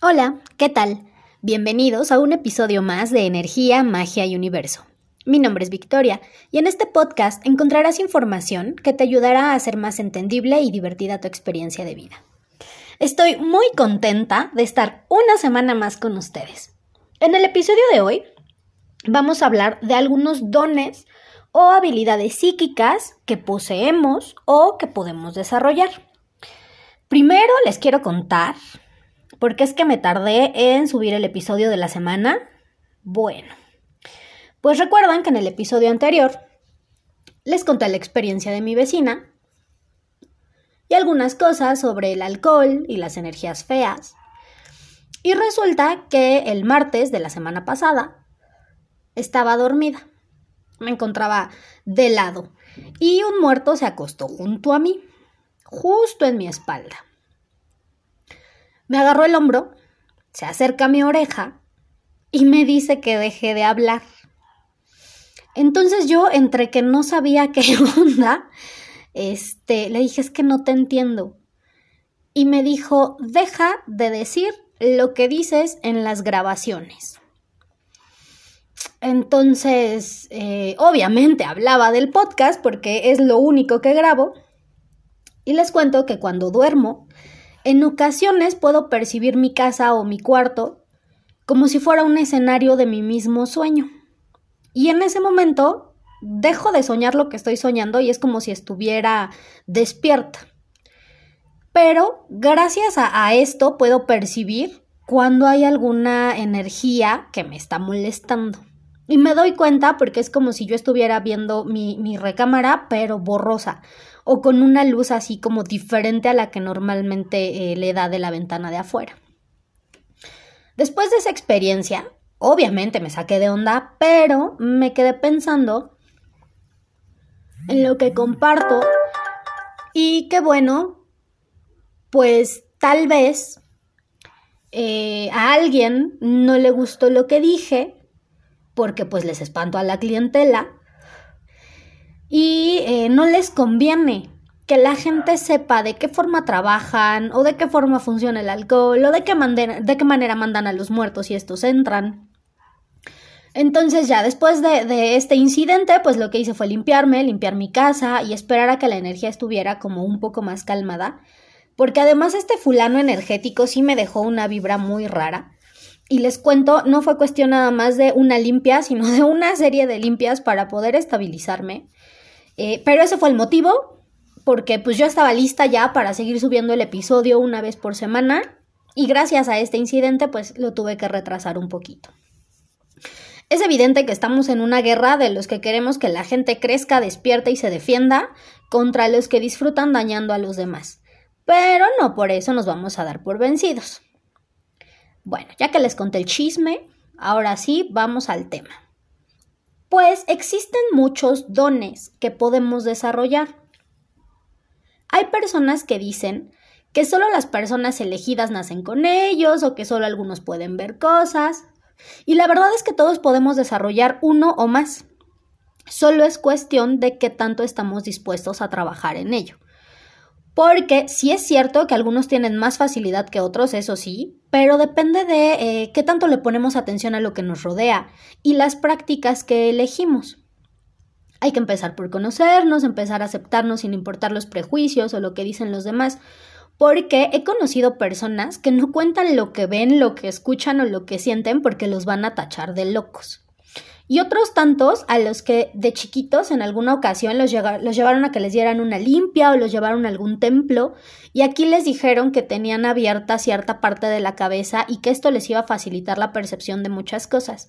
Hola, ¿qué tal? Bienvenidos a un episodio más de Energía, Magia y Universo. Mi nombre es Victoria y en este podcast encontrarás información que te ayudará a hacer más entendible y divertida tu experiencia de vida. Estoy muy contenta de estar una semana más con ustedes. En el episodio de hoy vamos a hablar de algunos dones o habilidades psíquicas que poseemos o que podemos desarrollar. Primero les quiero contar ¿Por qué es que me tardé en subir el episodio de la semana? Bueno, pues recuerdan que en el episodio anterior les conté la experiencia de mi vecina y algunas cosas sobre el alcohol y las energías feas. Y resulta que el martes de la semana pasada estaba dormida. Me encontraba de lado y un muerto se acostó junto a mí, justo en mi espalda. Me agarró el hombro, se acerca a mi oreja y me dice que deje de hablar. Entonces yo, entre que no sabía qué onda, este, le dije, es que no te entiendo. Y me dijo, deja de decir lo que dices en las grabaciones. Entonces, eh, obviamente hablaba del podcast porque es lo único que grabo. Y les cuento que cuando duermo, en ocasiones puedo percibir mi casa o mi cuarto como si fuera un escenario de mi mismo sueño. Y en ese momento dejo de soñar lo que estoy soñando y es como si estuviera despierta. Pero gracias a, esto puedo percibir cuando hay alguna energía que me está molestando. Y me doy cuenta porque es como si yo estuviera viendo mi, mi recámara, pero borrosa o con una luz así como diferente a la que normalmente eh, le da de la ventana de afuera. Después de esa experiencia, obviamente me saqué de onda, pero me quedé pensando en lo que comparto y que bueno, pues tal vez eh, a alguien no le gustó lo que dije porque pues les espanto a la clientela y eh, no les conviene que la gente sepa de qué forma trabajan o de qué forma funciona el alcohol o de qué, de qué manera mandan a los muertos y estos entran. Entonces ya después de, de, este incidente, pues lo que hice fue limpiarme, limpiar mi casa y esperar a que la energía estuviera como un poco más calmada, porque además este fulano energético sí me dejó una vibra muy rara. Y les cuento, no fue cuestión nada más de una limpia, sino de una serie de limpias para poder estabilizarme. Eh, pero ese fue el motivo, porque pues yo estaba lista ya para seguir subiendo el episodio una vez por semana y gracias a este incidente pues lo tuve que retrasar un poquito. Es evidente que estamos en una guerra de los que queremos que la gente crezca, despierta y se defienda contra los que disfrutan dañando a los demás. Pero no por eso nos vamos a dar por vencidos. Bueno, ya que les conté el chisme, ahora sí vamos al tema. Pues existen muchos dones que podemos desarrollar. Hay personas que dicen que solo las personas elegidas nacen con ellos o que solo algunos pueden ver cosas. Y la verdad es que todos podemos desarrollar uno o más. Solo es cuestión de qué tanto estamos dispuestos a trabajar en ello. Porque sí es cierto que algunos tienen más facilidad que otros, eso sí, pero depende de eh, qué tanto le ponemos atención a lo que nos rodea y las prácticas que elegimos. Hay que empezar por conocernos, empezar a aceptarnos sin importar los prejuicios o lo que dicen los demás, porque he conocido personas que no cuentan lo que ven, lo que escuchan o lo que sienten porque los van a tachar de locos y otros tantos a los que de chiquitos en alguna ocasión los, llevaron a que les dieran una limpia o los llevaron a algún templo y aquí les dijeron que tenían abierta cierta parte de la cabeza y que esto les iba a facilitar la percepción de muchas cosas.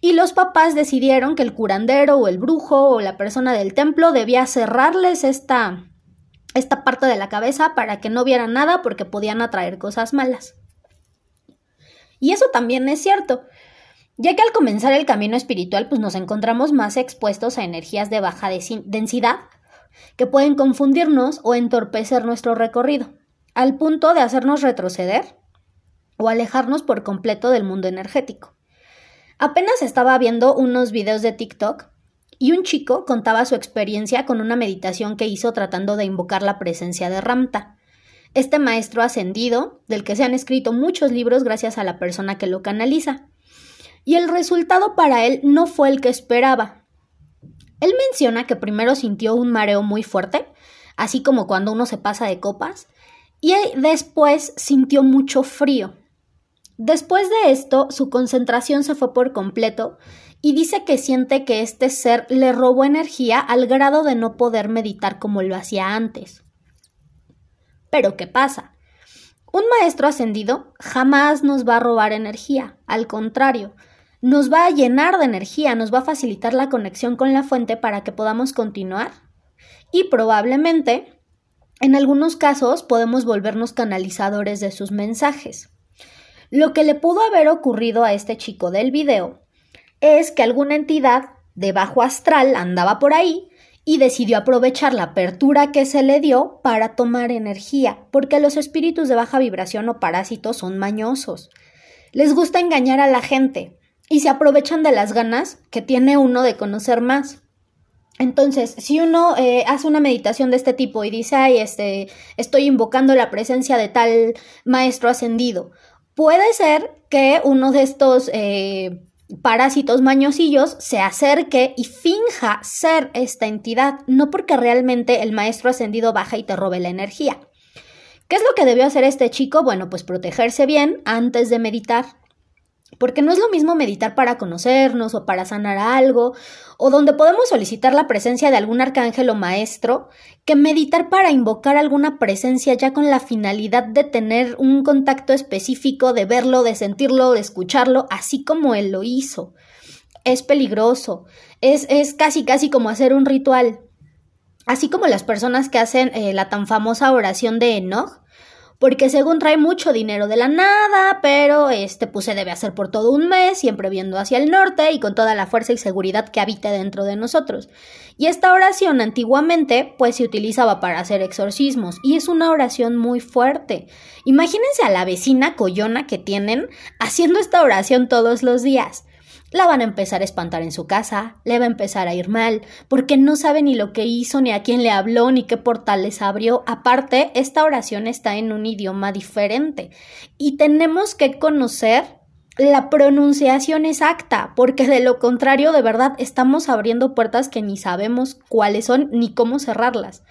Y los papás decidieron que el curandero o el brujo o la persona del templo debía cerrarles esta, esta parte de la cabeza para que no vieran nada porque podían atraer cosas malas. Y eso también es cierto ya que al comenzar el camino espiritual pues nos encontramos más expuestos a energías de baja densidad que pueden confundirnos o entorpecer nuestro recorrido, al punto de hacernos retroceder o alejarnos por completo del mundo energético. Apenas estaba viendo unos videos de TikTok y un chico contaba su experiencia con una meditación que hizo tratando de invocar la presencia de Ramta. este maestro ascendido, del que se han escrito muchos libros gracias a la persona que lo canaliza. Y el resultado para él no fue el que esperaba. Él menciona que primero sintió un mareo muy fuerte, así como cuando uno se pasa de copas, y después sintió mucho frío. Después de esto, su concentración se fue por completo y dice que siente que este ser le robó energía al grado de no poder meditar como lo hacía antes. Pero ¿qué pasa? Un maestro ascendido jamás nos va a robar energía, al contrario, nos va a llenar de energía, nos va a facilitar la conexión con la fuente para que podamos continuar y probablemente, en algunos casos, podemos volvernos canalizadores de sus mensajes. Lo que le pudo haber ocurrido a este chico del video es que alguna entidad de bajo astral andaba por ahí y decidió aprovechar la apertura que se le dio para tomar energía, porque los espíritus de baja vibración o parásitos son mañosos. Les gusta engañar a la gente y se aprovechan de las ganas que tiene uno de conocer más. Entonces, si uno eh, hace una meditación de este tipo y dice, ay, este, estoy invocando la presencia de tal maestro ascendido, puede ser que uno de estos eh, parásitos mañosillos se acerque y finja ser esta entidad, no porque realmente el maestro ascendido baja y te robe la energía. ¿Qué es lo que debió hacer este chico? Bueno, pues protegerse bien antes de meditar. Porque no es lo mismo meditar para conocernos o para sanar algo, o donde podemos solicitar la presencia de algún arcángel o maestro, que meditar para invocar alguna presencia ya con la finalidad de tener un contacto específico, de verlo, de sentirlo, de escucharlo, así como él lo hizo. Es peligroso, es, es casi casi como hacer un ritual. Así como las personas que hacen eh, la tan famosa oración de Enoch, porque según trae mucho dinero de la nada, pero este pues se debe hacer por todo un mes, siempre viendo hacia el norte y con toda la fuerza y seguridad que habita dentro de nosotros. Y esta oración antiguamente pues se utilizaba para hacer exorcismos y es una oración muy fuerte. Imagínense a la vecina coyona que tienen haciendo esta oración todos los días la van a empezar a espantar en su casa, le va a empezar a ir mal, porque no sabe ni lo que hizo, ni a quién le habló, ni qué portales abrió. Aparte, esta oración está en un idioma diferente y tenemos que conocer la pronunciación exacta, porque de lo contrario, de verdad, estamos abriendo puertas que ni sabemos cuáles son ni cómo cerrarlas.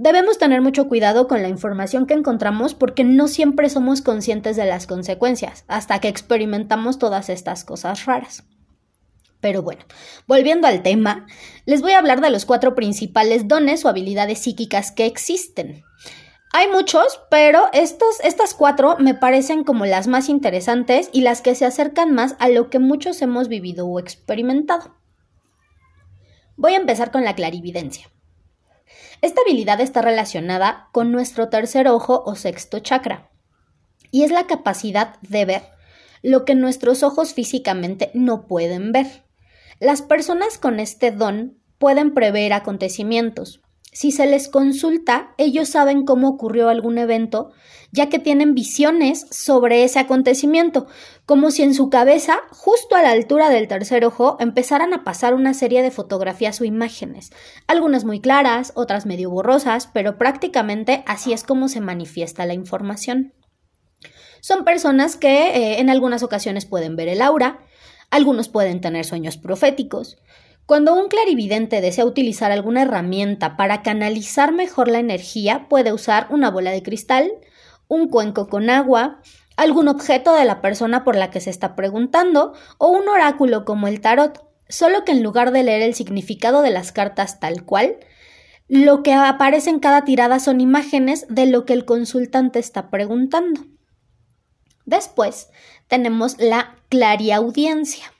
Debemos tener mucho cuidado con la información que encontramos porque no siempre somos conscientes de las consecuencias hasta que experimentamos todas estas cosas raras. Pero bueno, volviendo al tema, les voy a hablar de los cuatro principales dones o habilidades psíquicas que existen. Hay muchos, pero estos, estas cuatro me parecen como las más interesantes y las que se acercan más a lo que muchos hemos vivido o experimentado. Voy a empezar con la clarividencia. Esta habilidad está relacionada con nuestro tercer ojo o sexto chakra y es la capacidad de ver lo que nuestros ojos físicamente no pueden ver. Las personas con este don pueden prever acontecimientos, si se les consulta, ellos saben cómo ocurrió algún evento, ya que tienen visiones sobre ese acontecimiento, como si en su cabeza, justo a la altura del tercer ojo, empezaran a pasar una serie de fotografías o imágenes, algunas muy claras, otras medio borrosas, pero prácticamente así es como se manifiesta la información. Son personas que eh, en algunas ocasiones pueden ver el aura, algunos pueden tener sueños proféticos, cuando un clarividente desea utilizar alguna herramienta para canalizar mejor la energía, puede usar una bola de cristal, un cuenco con agua, algún objeto de la persona por la que se está preguntando o un oráculo como el tarot, solo que en lugar de leer el significado de las cartas tal cual, lo que aparece en cada tirada son imágenes de lo que el consultante está preguntando. Después tenemos la clariaudiencia.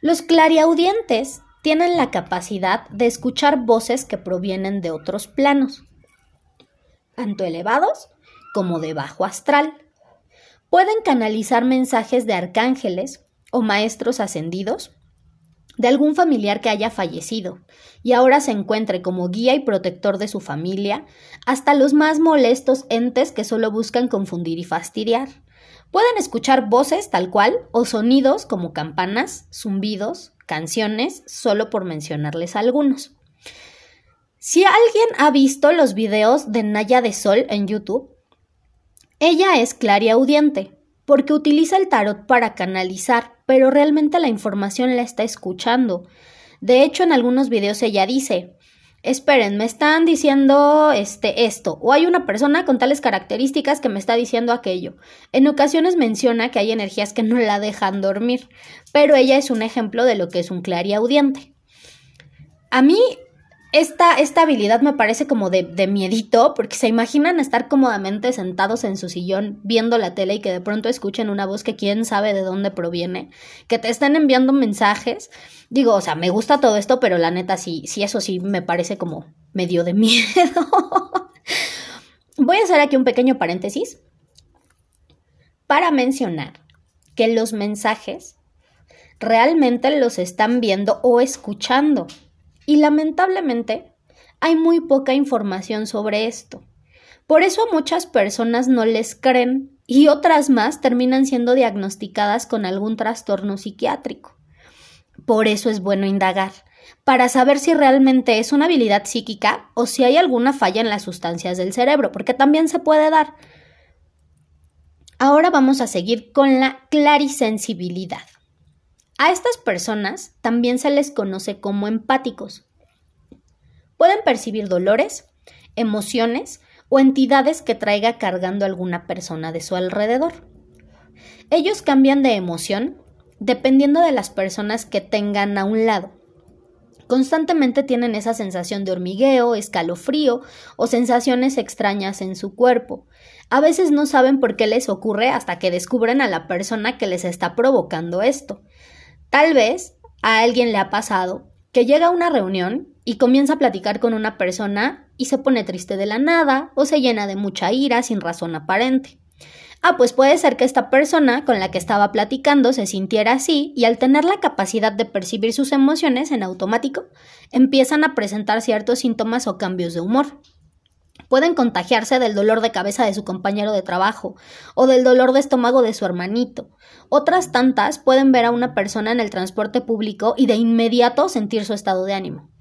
Los clariaudientes tienen la capacidad de escuchar voces que provienen de otros planos, tanto elevados como de bajo astral. Pueden canalizar mensajes de arcángeles o maestros ascendidos, de algún familiar que haya fallecido y ahora se encuentre como guía y protector de su familia, hasta los más molestos entes que solo buscan confundir y fastidiar. Pueden escuchar voces tal cual o sonidos como campanas, zumbidos, canciones, solo por mencionarles algunos. Si alguien ha visto los videos de Naya de Sol en YouTube, ella es clariaudiente, porque utiliza el tarot para canalizar, pero realmente la información la está escuchando. De hecho, en algunos videos ella dice, esperen, me están diciendo este esto, o hay una persona con tales características que me está diciendo aquello. En ocasiones menciona que hay energías que no la dejan dormir, pero ella es un ejemplo de lo que es un clariaudiente. A mí esta, esta habilidad me parece como de, de, miedito, porque se imaginan estar cómodamente sentados en su sillón viendo la tele y que de pronto escuchen una voz que quién sabe de dónde proviene, que te están enviando mensajes. Digo, o sea, me gusta todo esto, pero la neta sí, sí, eso sí me parece como medio de miedo. Voy a hacer aquí un pequeño paréntesis para mencionar que los mensajes realmente los están viendo o escuchando. Y lamentablemente hay muy poca información sobre esto. Por eso a muchas personas no les creen y otras más terminan siendo diagnosticadas con algún trastorno psiquiátrico. Por eso es bueno indagar, para saber si realmente es una habilidad psíquica o si hay alguna falla en las sustancias del cerebro, porque también se puede dar. Ahora vamos a seguir con la clarisensibilidad. A estas personas también se les conoce como empáticos. Pueden percibir dolores, emociones o entidades que traiga cargando alguna persona de su alrededor. Ellos cambian de emoción dependiendo de las personas que tengan a un lado. Constantemente tienen esa sensación de hormigueo, escalofrío o sensaciones extrañas en su cuerpo. A veces no saben por qué les ocurre hasta que descubren a la persona que les está provocando esto. Tal vez a alguien le ha pasado que llega a una reunión y comienza a platicar con una persona y se pone triste de la nada o se llena de mucha ira sin razón aparente. Ah, pues puede ser que esta persona con la que estaba platicando se sintiera así y al tener la capacidad de percibir sus emociones en automático, empiezan a presentar ciertos síntomas o cambios de humor. Pueden contagiarse del dolor de cabeza de su compañero de trabajo o del dolor de estómago de su hermanito. Otras tantas pueden ver a una persona en el transporte público y de inmediato sentir su estado de ánimo.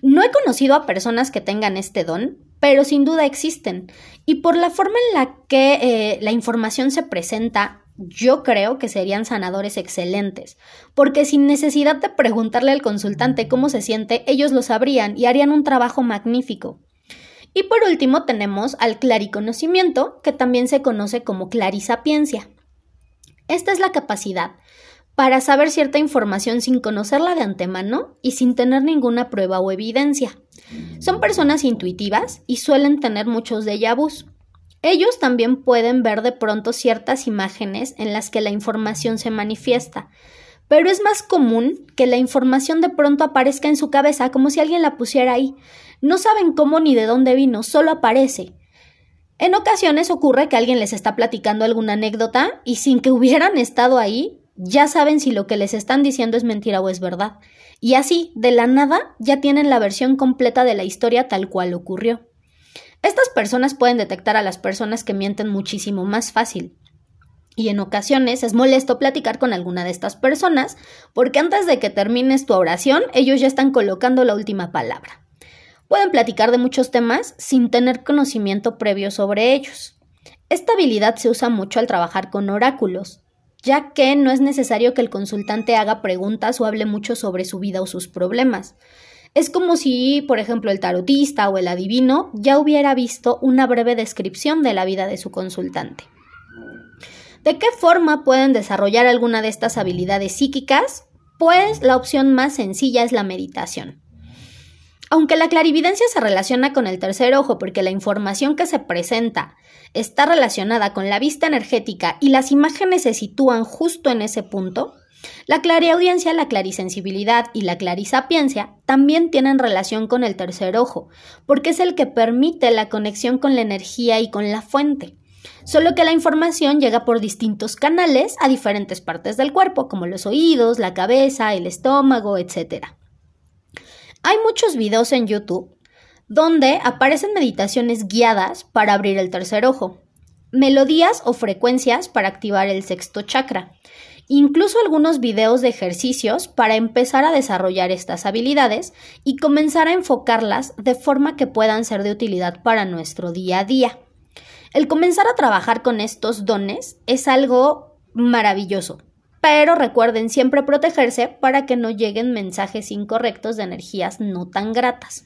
No he conocido a personas que tengan este don, pero sin duda existen. Y por la forma en la que eh, la información se presenta, yo creo que serían sanadores excelentes, porque sin necesidad de preguntarle al consultante cómo se siente, ellos lo sabrían y harían un trabajo magnífico. Y por último tenemos al clariconocimiento, que también se conoce como clarisapiencia. Esta es la capacidad para saber cierta información sin conocerla de antemano y sin tener ninguna prueba o evidencia. Son personas intuitivas y suelen tener muchos déjà vus. Ellos también pueden ver de pronto ciertas imágenes en las que la información se manifiesta, pero es más común que la información de pronto aparezca en su cabeza como si alguien la pusiera ahí, no saben cómo ni de dónde vino, solo aparece. En ocasiones ocurre que alguien les está platicando alguna anécdota y sin que hubieran estado ahí, ya saben si lo que les están diciendo es mentira o es verdad. Y así, de la nada, ya tienen la versión completa de la historia tal cual ocurrió. Estas personas pueden detectar a las personas que mienten muchísimo más fácil. Y en ocasiones es molesto platicar con alguna de estas personas porque antes de que termines tu oración ellos ya están colocando la última palabra. Pueden platicar de muchos temas sin tener conocimiento previo sobre ellos. Esta habilidad se usa mucho al trabajar con oráculos, ya que no es necesario que el consultante haga preguntas o hable mucho sobre su vida o sus problemas. Es como si, por ejemplo, el tarotista o el adivino ya hubiera visto una breve descripción de la vida de su consultante. ¿De qué forma pueden desarrollar alguna de estas habilidades psíquicas? Pues la opción más sencilla es la meditación. Aunque la clarividencia se relaciona con el tercer ojo porque la información que se presenta está relacionada con la vista energética y las imágenes se sitúan justo en ese punto, la clariaudiencia, la clarisensibilidad y la clarisapiencia también tienen relación con el tercer ojo, porque es el que permite la conexión con la energía y con la fuente. Solo que la información llega por distintos canales a diferentes partes del cuerpo, como los oídos, la cabeza, el estómago, etc. Hay muchos videos en YouTube donde aparecen meditaciones guiadas para abrir el tercer ojo, melodías o frecuencias para activar el sexto chakra incluso algunos videos de ejercicios para empezar a desarrollar estas habilidades y comenzar a enfocarlas de forma que puedan ser de utilidad para nuestro día a día. El comenzar a trabajar con estos dones es algo maravilloso, pero recuerden siempre protegerse para que no lleguen mensajes incorrectos de energías no tan gratas.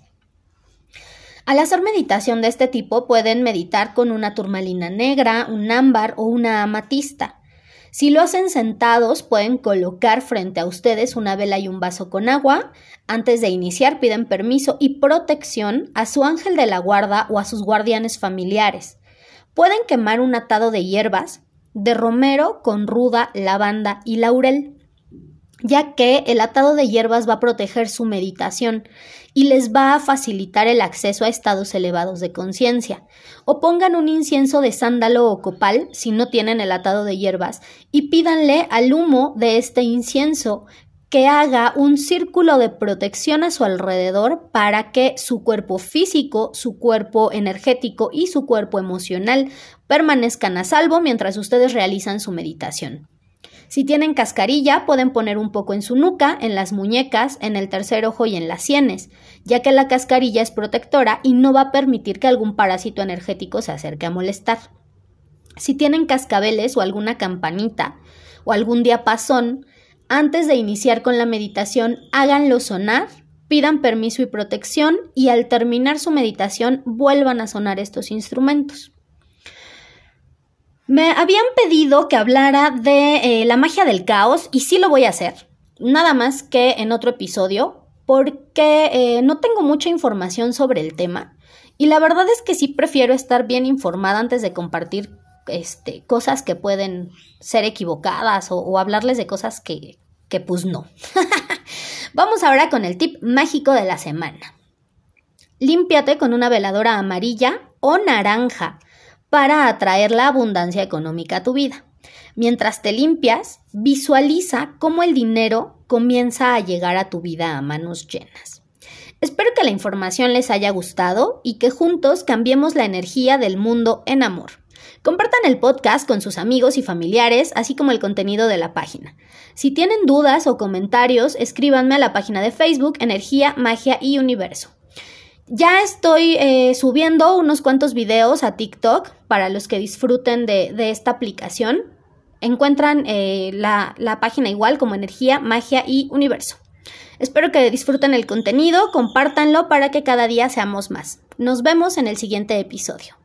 Al hacer meditación de este tipo pueden meditar con una turmalina negra, un ámbar o una amatista. Si lo hacen sentados, pueden colocar frente a ustedes una vela y un vaso con agua. Antes de iniciar, piden permiso y protección a su ángel de la guarda o a sus guardianes familiares. Pueden quemar un atado de hierbas, de romero con ruda, lavanda y laurel ya que el atado de hierbas va a proteger su meditación y les va a facilitar el acceso a estados elevados de conciencia. O pongan un incienso de sándalo o copal si no tienen el atado de hierbas y pídanle al humo de este incienso que haga un círculo de protección a su alrededor para que su cuerpo físico, su cuerpo energético y su cuerpo emocional permanezcan a salvo mientras ustedes realizan su meditación. Si tienen cascarilla, pueden poner un poco en su nuca, en las muñecas, en el tercer ojo y en las sienes, ya que la cascarilla es protectora y no va a permitir que algún parásito energético se acerque a molestar. Si tienen cascabeles o alguna campanita o algún diapasón, antes de iniciar con la meditación, háganlo sonar, pidan permiso y protección y al terminar su meditación vuelvan a sonar estos instrumentos. Me habían pedido que hablara de eh, la magia del caos y sí lo voy a hacer. Nada más que en otro episodio porque eh, no tengo mucha información sobre el tema y la verdad es que sí prefiero estar bien informada antes de compartir este, cosas que pueden ser equivocadas o, hablarles de cosas que, que pues no. Vamos ahora con el tip mágico de la semana. Límpiate con una veladora amarilla o naranja para atraer la abundancia económica a tu vida. Mientras te limpias, visualiza cómo el dinero comienza a llegar a tu vida a manos llenas. Espero que la información les haya gustado y que juntos cambiemos la energía del mundo en amor. Compartan el podcast con sus amigos y familiares, así como el contenido de la página. Si tienen dudas o comentarios, escríbanme a la página de Facebook Energía, Magia y Universo. Ya estoy eh, subiendo unos cuantos videos a TikTok para los que disfruten de, esta aplicación. Encuentran eh, la, la página igual como Energía, Magia y Universo. Espero que disfruten el contenido, compártanlo para que cada día seamos más. Nos vemos en el siguiente episodio.